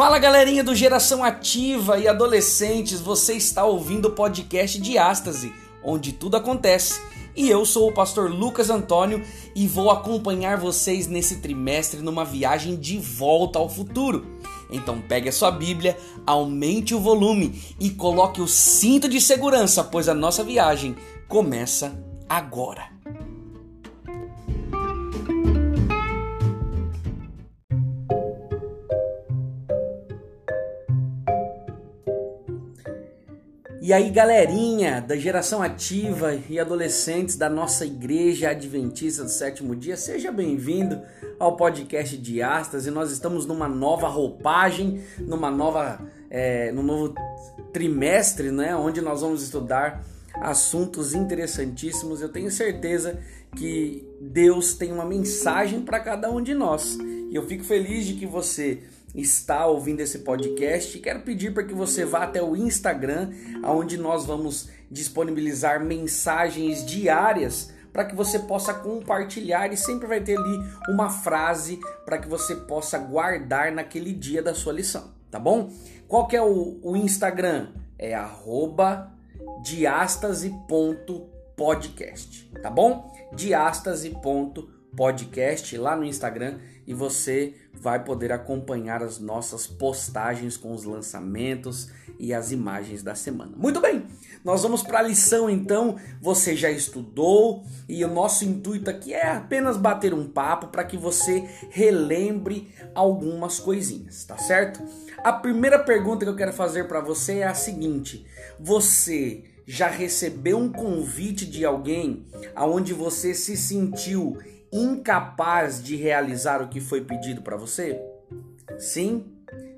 Fala galerinha do Geração Ativa e adolescentes, você está ouvindo o podcast Diástase, onde tudo acontece. E eu sou o pastor Lucas Antônio e vou acompanhar vocês nesse trimestre numa viagem de volta ao futuro. Então pegue a sua Bíblia, aumente o volume e coloque o cinto de segurança, pois a nossa viagem começa agora. E aí, galerinha da geração ativa e adolescentes da nossa igreja adventista do sétimo dia, seja bem-vindo ao podcast de Astas. E nós estamos numa nova roupagem, numa nova, é, no novo trimestre, né, onde nós vamos estudar assuntos interessantíssimos. Eu tenho certeza que Deus tem uma mensagem para cada um de nós. E eu fico feliz de que você está ouvindo esse podcast, quero pedir para que você vá até o Instagram, onde nós vamos disponibilizar mensagens diárias para que você possa compartilhar e sempre vai ter ali uma frase para que você possa guardar naquele dia da sua lição, tá bom? Qual que é o, o Instagram? É arroba diastase.podcast, tá bom? diastase.podcast lá no Instagram e você vai poder acompanhar as nossas postagens com os lançamentos e as imagens da semana. Muito bem, nós vamos para a lição então. Você já estudou e o nosso intuito aqui é apenas bater um papo para que você relembre algumas coisinhas, tá certo? A primeira pergunta que eu quero fazer para você é a seguinte: você já recebeu um convite de alguém aonde você se sentiu incapaz de realizar o que foi pedido para você? Sim?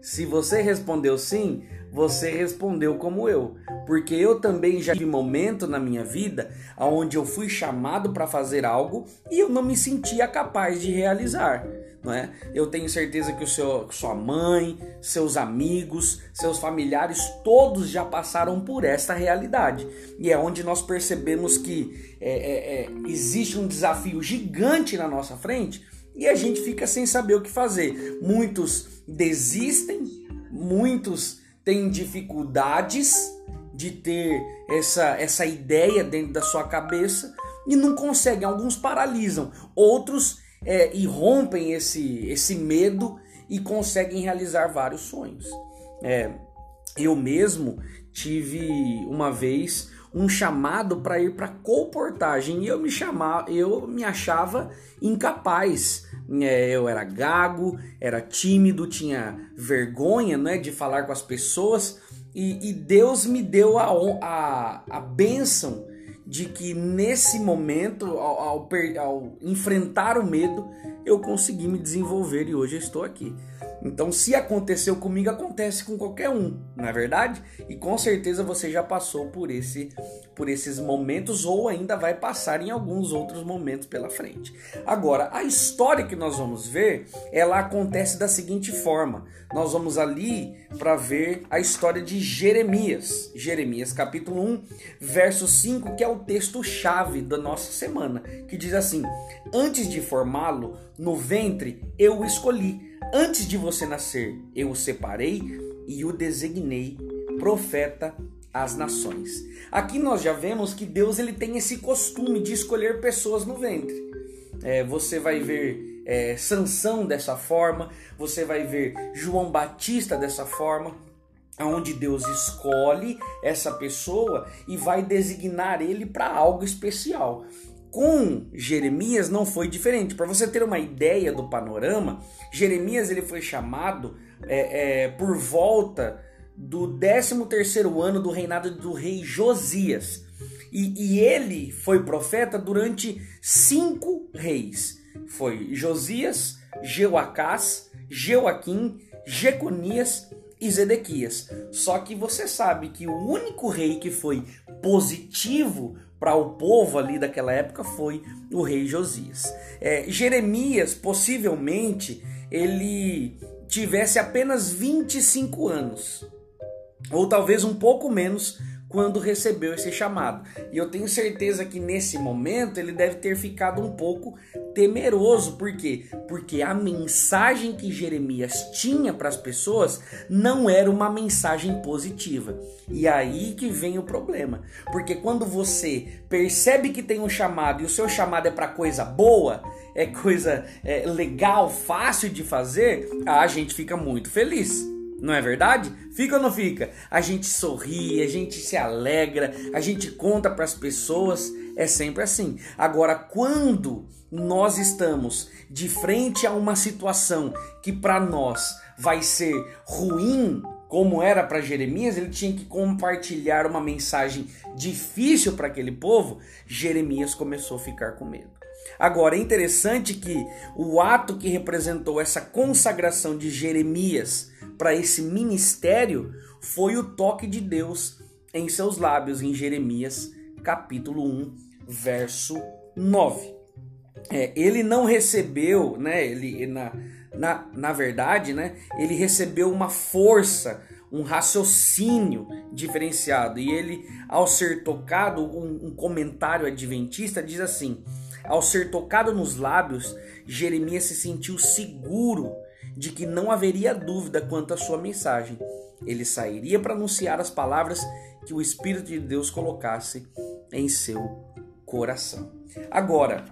Se você respondeu sim, você respondeu como eu, porque eu também já tive momento na minha vida onde eu fui chamado para fazer algo e eu não me sentia capaz de realizar não é? Eu tenho certeza que o seu, sua mãe, seus amigos, seus familiares, todos já passaram por esta realidade. E é onde nós percebemos que é, é, é, existe um desafio gigante na nossa frente e a gente fica sem saber o que fazer. Muitos desistem, muitos têm dificuldades de ter essa, essa ideia dentro da sua cabeça e não conseguem. Alguns paralisam, outros é, e rompem esse, esse medo e conseguem realizar vários sonhos. É, eu mesmo tive uma vez um chamado para ir para comportagem e eu me chamava, eu me achava incapaz. É, eu era gago, era tímido, tinha vergonha né, de falar com as pessoas e, e Deus me deu a, a, a bênção de que nesse momento, ao, ao, ao, enfrentar o medo, eu consegui me desenvolver e hoje eu estou aqui. Então, se aconteceu comigo, acontece com qualquer um, não é verdade? E com certeza você já passou por esse por esses momentos ou ainda vai passar em alguns outros momentos pela frente. Agora, a história que nós vamos ver, ela acontece da seguinte forma. Nós vamos ali para ver a história de Jeremias. Jeremias capítulo 1, verso 5, que é o texto chave da nossa semana, que diz assim: "Antes de formá-lo no ventre, eu o escolhi." Antes de você nascer, eu o separei e o designei profeta às nações. Aqui nós já vemos que Deus ele tem esse costume de escolher pessoas no ventre. É, você vai ver é, Sansão dessa forma, você vai ver João Batista dessa forma, onde Deus escolhe essa pessoa e vai designar ele para algo especial. Com Jeremias não foi diferente. Para você ter uma ideia do panorama, Jeremias ele foi chamado é, é, por volta do 13 terceiro ano do reinado do rei Josias. E, e, ele foi profeta durante cinco reis. Foi Josias, Jeoacás, Jeoaquim, Jeconias e Zedequias. Só que você sabe que o único rei que foi positivo para o povo ali daquela época foi o rei Josias. É, Jeremias, possivelmente, ele tivesse apenas 25 anos, ou talvez um pouco menos, quando recebeu esse chamado. E eu tenho certeza que nesse momento ele deve ter ficado um pouco temeroso. Por quê? Porque a mensagem que Jeremias tinha para as pessoas não era uma mensagem positiva. E aí que vem o problema. Porque quando você percebe que tem um chamado e o seu chamado é para coisa boa, é coisa é, legal, fácil de fazer, a gente fica muito feliz. Não é verdade? Fica ou não fica? A gente sorri, a gente se alegra, a gente conta para as pessoas, é sempre assim. Agora, quando nós estamos de frente a uma situação que para nós vai ser ruim, como era para Jeremias, ele tinha que compartilhar uma mensagem difícil para aquele povo, Jeremias começou a ficar com medo. Agora, é interessante que o ato que representou essa consagração de Jeremias para esse ministério foi o toque de Deus em seus lábios, em Jeremias capítulo 1, verso 9. É, ele não recebeu, né? Ele, na, na, na verdade, né? Ele recebeu uma força, um raciocínio diferenciado. E ele, ao ser tocado, um, um comentário adventista diz assim: ao ser tocado nos lábios, Jeremias se sentiu seguro de que não haveria dúvida quanto à sua mensagem. Ele sairia para anunciar as palavras que o Espírito de Deus colocasse em seu coração. Agora,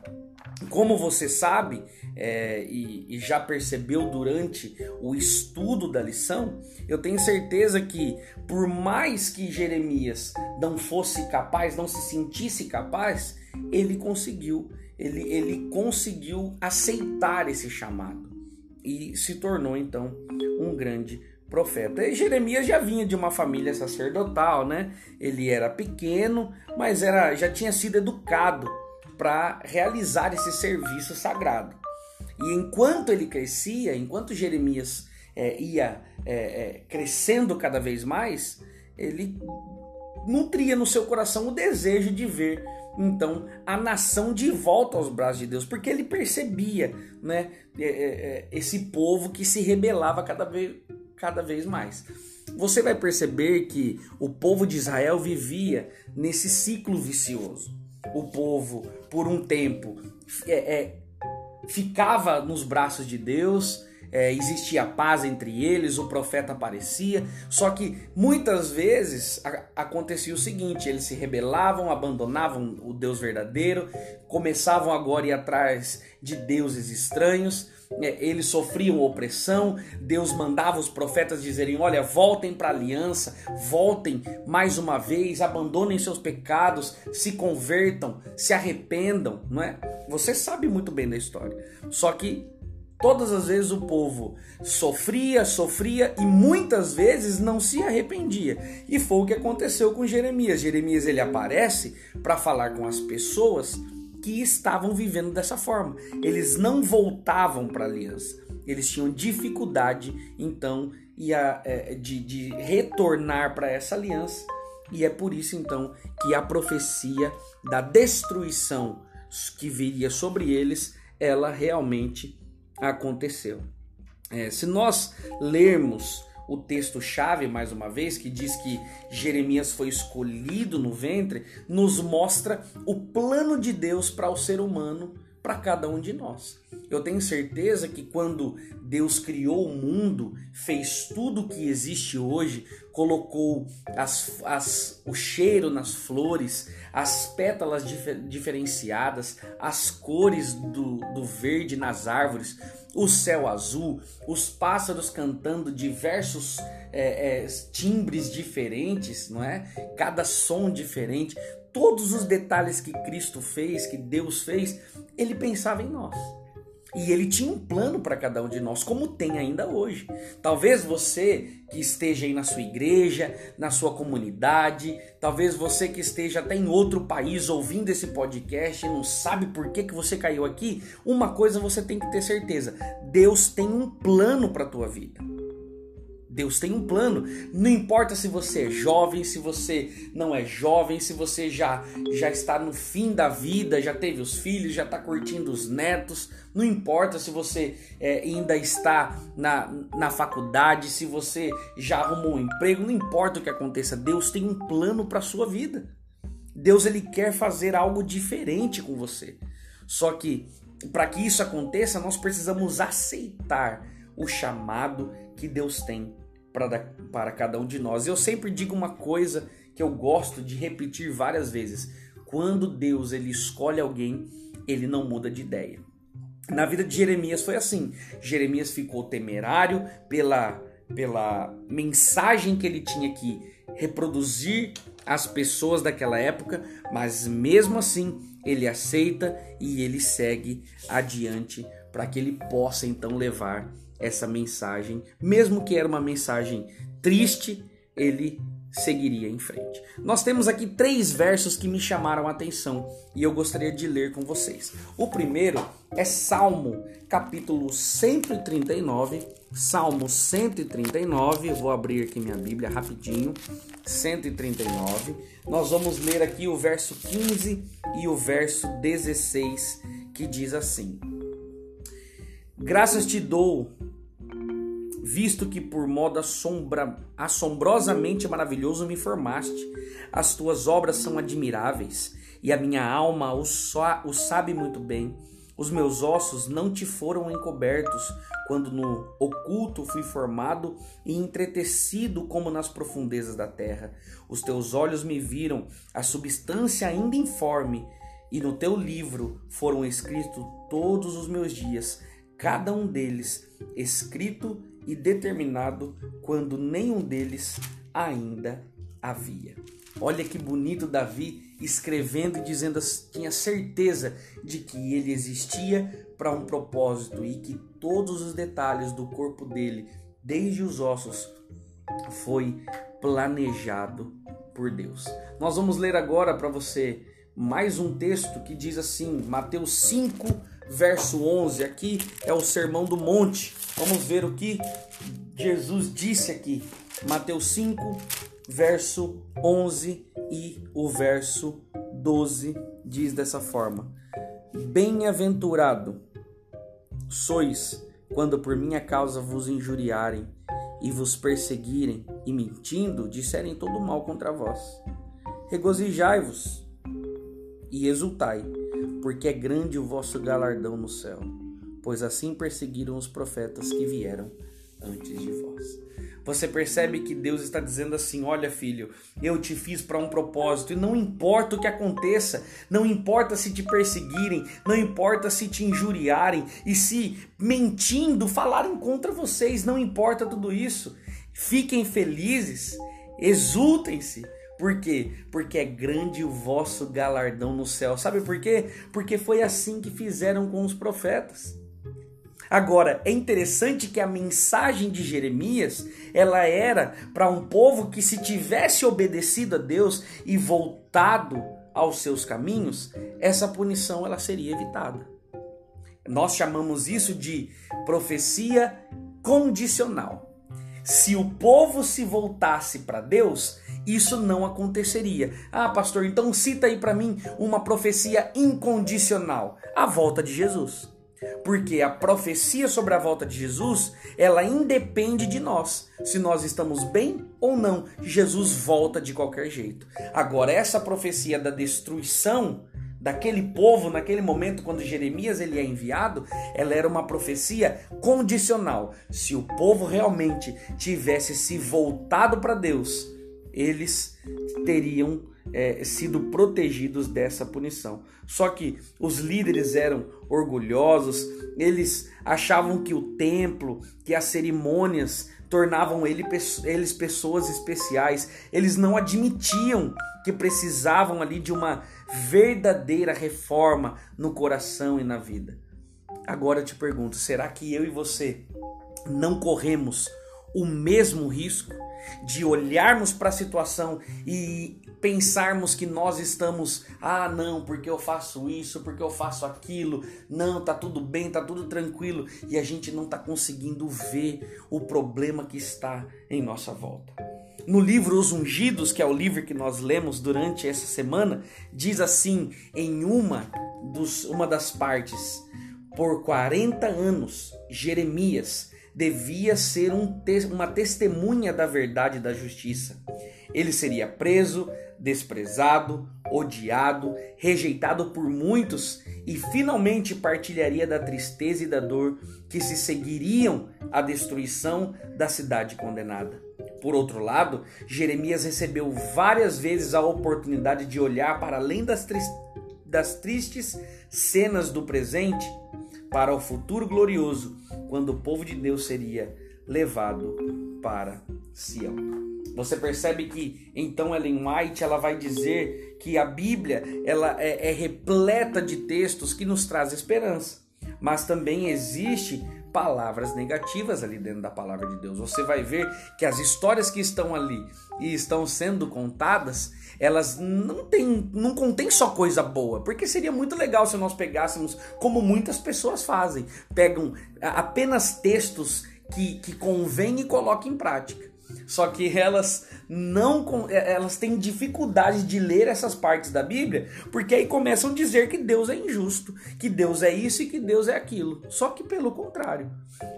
como você sabe é, e, e, já percebeu durante o estudo da lição, eu tenho certeza que, por mais que Jeremias não fosse capaz, não se sentisse capaz, ele conseguiu, ele, ele conseguiu aceitar esse chamado e se tornou então um grande profeta. E Jeremias já vinha de uma família sacerdotal, né? Ele era pequeno, mas era já tinha sido educado para realizar esse serviço sagrado. E enquanto ele crescia, enquanto Jeremias é, ia é, é, crescendo cada vez mais, ele nutria no seu coração o desejo de ver então a nação de volta aos braços de Deus, porque ele percebia né, é, é, é, esse povo que se rebelava cada vez, cada vez mais. Você vai perceber que o povo de Israel vivia nesse ciclo vicioso. O povo, por um tempo, é, é, ficava nos braços de Deus, é, existia paz entre eles, o profeta aparecia, só que muitas vezes a, acontecia o seguinte: eles se rebelavam, abandonavam o Deus verdadeiro, começavam agora a ir atrás de deuses estranhos. É, eles sofriam opressão, Deus mandava os profetas dizerem: Olha, voltem para a aliança, voltem mais uma vez, abandonem seus pecados, se convertam, se arrependam, não é? Você sabe muito bem da história. Só que Todas as vezes o povo sofria, sofria e muitas vezes não se arrependia. E foi o que aconteceu com Jeremias. Jeremias ele aparece para falar com as pessoas que estavam vivendo dessa forma. Eles não voltavam para a aliança. Eles tinham dificuldade, então, é, de, de retornar para essa aliança. E é por isso, então, que a profecia da destruição que viria sobre eles, ela realmente aconteceu. É, se nós lermos o texto-chave mais uma vez, que diz que Jeremias foi escolhido no ventre, nos mostra o plano de Deus para o ser humano, para cada um de nós. Eu tenho certeza que quando Deus criou o mundo, fez tudo o que existe hoje, colocou as, as, o cheiro nas flores, as pétalas dif diferenciadas, as cores do, do verde nas árvores, o céu azul, os pássaros cantando diversos é, é, timbres diferentes, não é? Cada som diferente, todos os detalhes que Cristo fez, que Deus fez, ele pensava em nós. E ele tinha um plano para cada um de nós, como tem ainda hoje. Talvez você que esteja aí na sua igreja, na sua comunidade, talvez você que esteja até em outro país ouvindo esse podcast e não sabe por que, que você caiu aqui, uma coisa você tem que ter certeza: Deus tem um plano para a tua vida. Deus tem um plano. Não importa se você é jovem, se você não é jovem, se você já, já está no fim da vida, já teve os filhos, já está curtindo os netos. Não importa se você é, ainda está na, na faculdade, se você já arrumou um emprego. Não importa o que aconteça. Deus tem um plano para sua vida. Deus ele quer fazer algo diferente com você. Só que para que isso aconteça, nós precisamos aceitar o chamado que Deus tem para, cada um de nós. Eu sempre digo uma coisa que eu gosto de repetir várias vezes: quando Deus ele escolhe alguém, ele não muda de ideia. Na vida de Jeremias foi assim. Jeremias ficou temerário pela, pela mensagem que ele tinha que reproduzir às pessoas daquela época, mas mesmo assim ele aceita e ele segue adiante para que ele possa então levar essa mensagem, mesmo que era uma mensagem triste, ele seguiria em frente. Nós temos aqui três versos que me chamaram a atenção e eu gostaria de ler com vocês. O primeiro é Salmo, capítulo 139, Salmo 139, eu vou abrir aqui minha Bíblia rapidinho, 139. Nós vamos ler aqui o verso 15 e o verso 16, que diz assim: Graças te dou, visto que por modo assombra, assombrosamente maravilhoso me formaste. As tuas obras são admiráveis, e a minha alma o, o sabe muito bem. Os meus ossos não te foram encobertos, quando no oculto fui formado e entretecido como nas profundezas da terra. Os teus olhos me viram, a substância ainda informe, e no teu livro foram escritos todos os meus dias cada um deles escrito e determinado quando nenhum deles ainda havia. Olha que bonito Davi escrevendo e dizendo tinha certeza de que ele existia para um propósito e que todos os detalhes do corpo dele, desde os ossos, foi planejado por Deus. Nós vamos ler agora para você mais um texto que diz assim, Mateus 5, verso 11. Aqui é o Sermão do Monte. Vamos ver o que Jesus disse aqui. Mateus 5, verso 11 e o verso 12 diz dessa forma: Bem-aventurado sois quando por minha causa vos injuriarem e vos perseguirem e mentindo disserem todo mal contra vós. Regozijai-vos e exultai porque é grande o vosso galardão no céu, pois assim perseguiram os profetas que vieram antes de vós. Você percebe que Deus está dizendo assim: Olha, filho, eu te fiz para um propósito, e não importa o que aconteça, não importa se te perseguirem, não importa se te injuriarem e se mentindo falarem contra vocês, não importa tudo isso. Fiquem felizes, exultem-se, por quê? Porque é grande o vosso galardão no céu. Sabe por quê? Porque foi assim que fizeram com os profetas. Agora, é interessante que a mensagem de Jeremias, ela era para um povo que se tivesse obedecido a Deus e voltado aos seus caminhos, essa punição ela seria evitada. Nós chamamos isso de profecia condicional. Se o povo se voltasse para Deus, isso não aconteceria. Ah, pastor, então cita aí para mim uma profecia incondicional: a volta de Jesus. Porque a profecia sobre a volta de Jesus, ela independe de nós. Se nós estamos bem ou não, Jesus volta de qualquer jeito. Agora essa profecia da destruição daquele povo naquele momento quando Jeremias ele é enviado, ela era uma profecia condicional. Se o povo realmente tivesse se voltado para Deus, eles teriam é, sido protegidos dessa punição. Só que os líderes eram orgulhosos, eles achavam que o templo, que as cerimônias tornavam ele, eles pessoas especiais, eles não admitiam que precisavam ali de uma verdadeira reforma no coração e na vida. Agora eu te pergunto, será que eu e você não corremos o mesmo risco de olharmos para a situação e pensarmos que nós estamos, ah, não, porque eu faço isso, porque eu faço aquilo, não, tá tudo bem, tá tudo tranquilo, e a gente não tá conseguindo ver o problema que está em nossa volta. No livro Os Ungidos, que é o livro que nós lemos durante essa semana, diz assim, em uma, dos, uma das partes, por 40 anos, Jeremias devia ser um, uma testemunha da verdade e da justiça. Ele seria preso, desprezado, odiado, rejeitado por muitos e finalmente partilharia da tristeza e da dor que se seguiriam à destruição da cidade condenada. Por outro lado, Jeremias recebeu várias vezes a oportunidade de olhar para além das, tri das tristes cenas do presente para o futuro glorioso, quando o povo de Deus seria levado para Sião. Você percebe que então Ellen White ela vai dizer que a Bíblia ela é, é repleta de textos que nos traz esperança, mas também existe palavras negativas ali dentro da palavra de Deus. Você vai ver que as histórias que estão ali e estão sendo contadas, elas não têm, não contém só coisa boa, porque seria muito legal se nós pegássemos como muitas pessoas fazem, pegam apenas textos que, que convém e colocam em prática. Só que elas não é, elas têm dificuldade de ler essas partes da Bíblia, porque aí começam a dizer que Deus é injusto, que Deus é isso e que Deus é aquilo. Só que pelo contrário.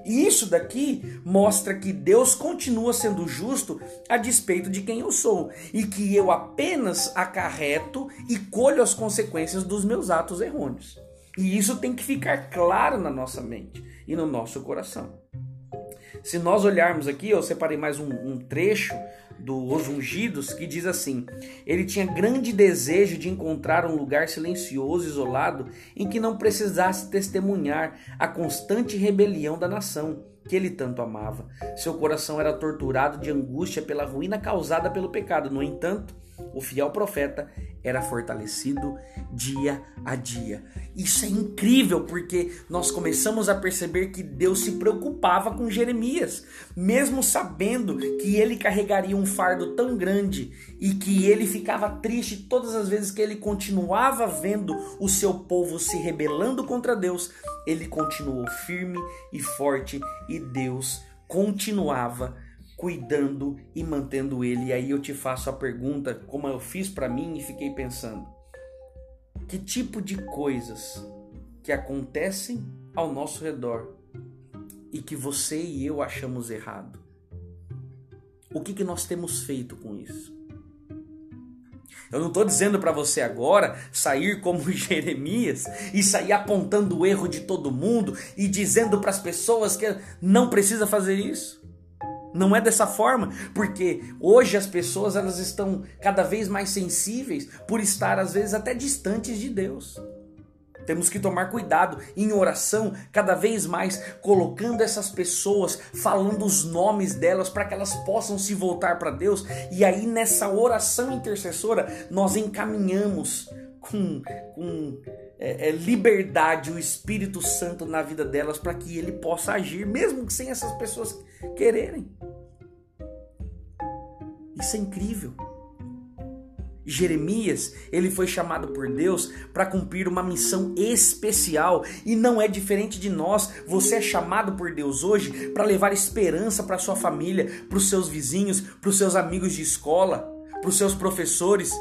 E isso daqui mostra que Deus continua sendo justo a despeito de quem eu sou e que eu apenas acarreto e colho as consequências dos meus atos errôneos. E isso tem que ficar claro na nossa mente e no nosso coração. Se nós olharmos aqui, eu separei mais um, um trecho dos ungidos que diz assim: ele tinha grande desejo de encontrar um lugar silencioso, isolado, em que não precisasse testemunhar a constante rebelião da nação que ele tanto amava. Seu coração era torturado de angústia pela ruína causada pelo pecado. No entanto, o fiel profeta era fortalecido dia a dia. Isso é incrível porque nós começamos a perceber que Deus se preocupava com Jeremias, mesmo sabendo que ele carregaria um fardo tão grande e que ele ficava triste todas as vezes que ele continuava vendo o seu povo se rebelando contra Deus, ele continuou firme e forte e Deus continuava cuidando e mantendo ele. E aí eu te faço a pergunta, como eu fiz para mim e fiquei pensando: que tipo de coisas que acontecem ao nosso redor e que você e eu achamos errado? O que, que nós temos feito com isso? Eu não estou dizendo para você agora sair como Jeremias e sair apontando o erro de todo mundo e dizendo para as pessoas que não precisa fazer isso. Não é dessa forma, porque hoje as pessoas elas estão cada vez mais sensíveis por estar às vezes até distantes de Deus. Temos que tomar cuidado em oração, cada vez mais colocando essas pessoas, falando os nomes delas para que elas possam se voltar para Deus. E aí nessa oração intercessora nós encaminhamos com, com é, é, liberdade o Espírito Santo na vida delas para que ele possa agir, mesmo sem essas pessoas quererem. Isso é incrível. Jeremias, ele foi chamado por Deus para cumprir uma missão especial e não é diferente de nós. Você é chamado por Deus hoje para levar esperança para sua família, para os seus vizinhos, para os seus amigos de escola, para os seus professores,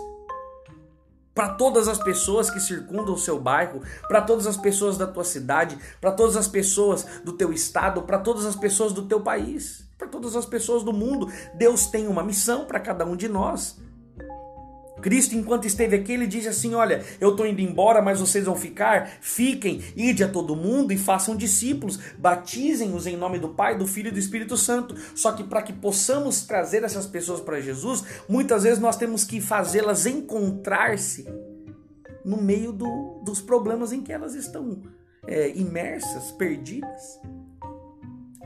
para todas as pessoas que circundam o seu bairro, para todas as pessoas da tua cidade, para todas as pessoas do teu estado, para todas as pessoas do teu país para todas as pessoas do mundo. Deus tem uma missão para cada um de nós. Cristo, enquanto esteve aqui, ele disse assim: Olha, eu estou indo embora, mas vocês vão ficar. Fiquem, ide a todo mundo e façam discípulos. Batizem-os em nome do Pai, do Filho e do Espírito Santo. Só que para que possamos trazer essas pessoas para Jesus, muitas vezes nós temos que fazê-las encontrar-se no meio do, dos problemas em que elas estão é, imersas, perdidas.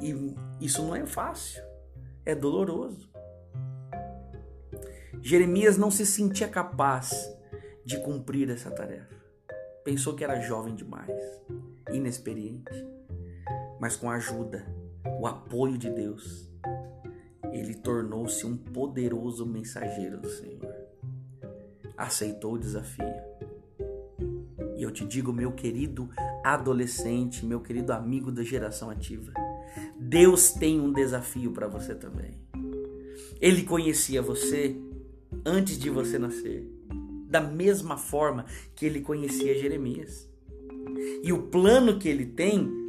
E isso não é fácil, é doloroso. Jeremias não se sentia capaz de cumprir essa tarefa. Pensou que era jovem demais, inexperiente, mas com a ajuda, o apoio de Deus, ele tornou-se um poderoso mensageiro do Senhor. Aceitou o desafio. E eu te digo, meu querido adolescente, meu querido amigo da geração ativa, Deus tem um desafio para você também. Ele conhecia você antes de você nascer, da mesma forma que ele conhecia Jeremias. E o plano que ele tem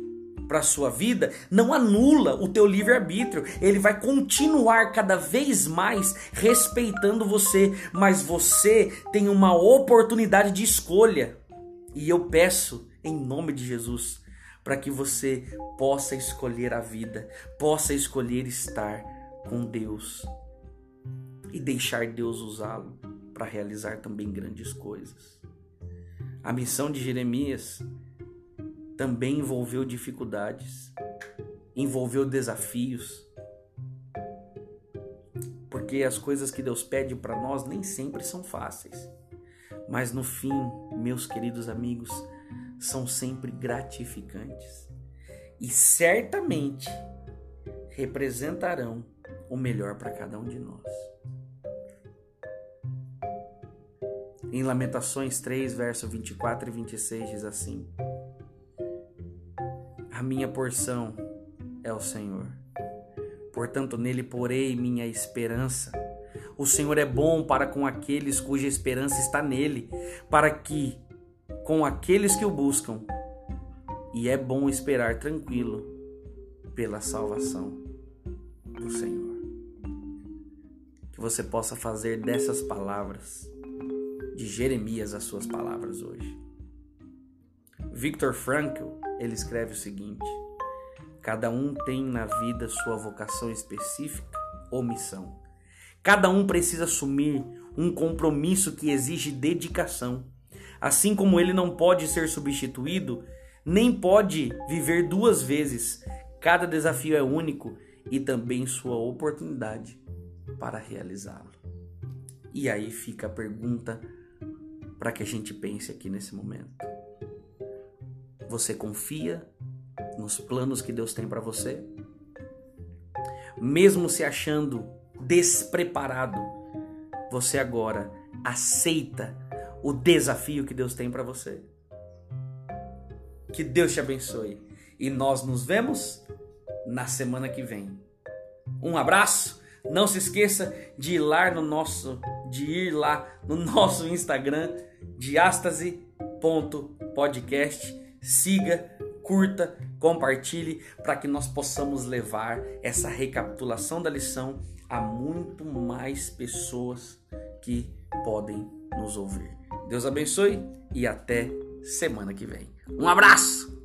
para sua vida não anula o teu livre-arbítrio. Ele vai continuar cada vez mais respeitando você, mas você tem uma oportunidade de escolha. E eu peço em nome de Jesus para que você possa escolher a vida, possa escolher estar com Deus e deixar Deus usá-lo para realizar também grandes coisas. A missão de Jeremias também envolveu dificuldades, envolveu desafios. Porque as coisas que Deus pede para nós nem sempre são fáceis. Mas no fim, meus queridos amigos, são sempre gratificantes. E certamente representarão o melhor para cada um de nós. Em Lamentações 3, verso 24 e 26 diz assim: a minha porção é o Senhor. Portanto, nele porei minha esperança. O Senhor é bom para com aqueles cuja esperança está nele, para que com aqueles que o buscam. E é bom esperar tranquilo pela salvação do Senhor. Que você possa fazer dessas palavras de Jeremias as suas palavras hoje. Viktor Frankl, ele escreve o seguinte: Cada um tem na vida sua vocação específica ou missão. Cada um precisa assumir um compromisso que exige dedicação. Assim como ele não pode ser substituído, nem pode viver duas vezes. Cada desafio é único e também sua oportunidade para realizá-lo. E aí fica a pergunta para que a gente pense aqui nesse momento. Você confia nos planos que Deus tem para você? Mesmo se achando despreparado, você agora aceita o desafio que Deus tem para você. Que Deus te abençoe e nós nos vemos na semana que vem. Um abraço. Não se esqueça de ir lá no nosso de ir lá no nosso Instagram diástase.podcast siga, curta, compartilhe para que nós possamos levar essa recapitulação da lição a muito mais pessoas que podem nos ouvir. Deus abençoe e até semana que vem. Um abraço!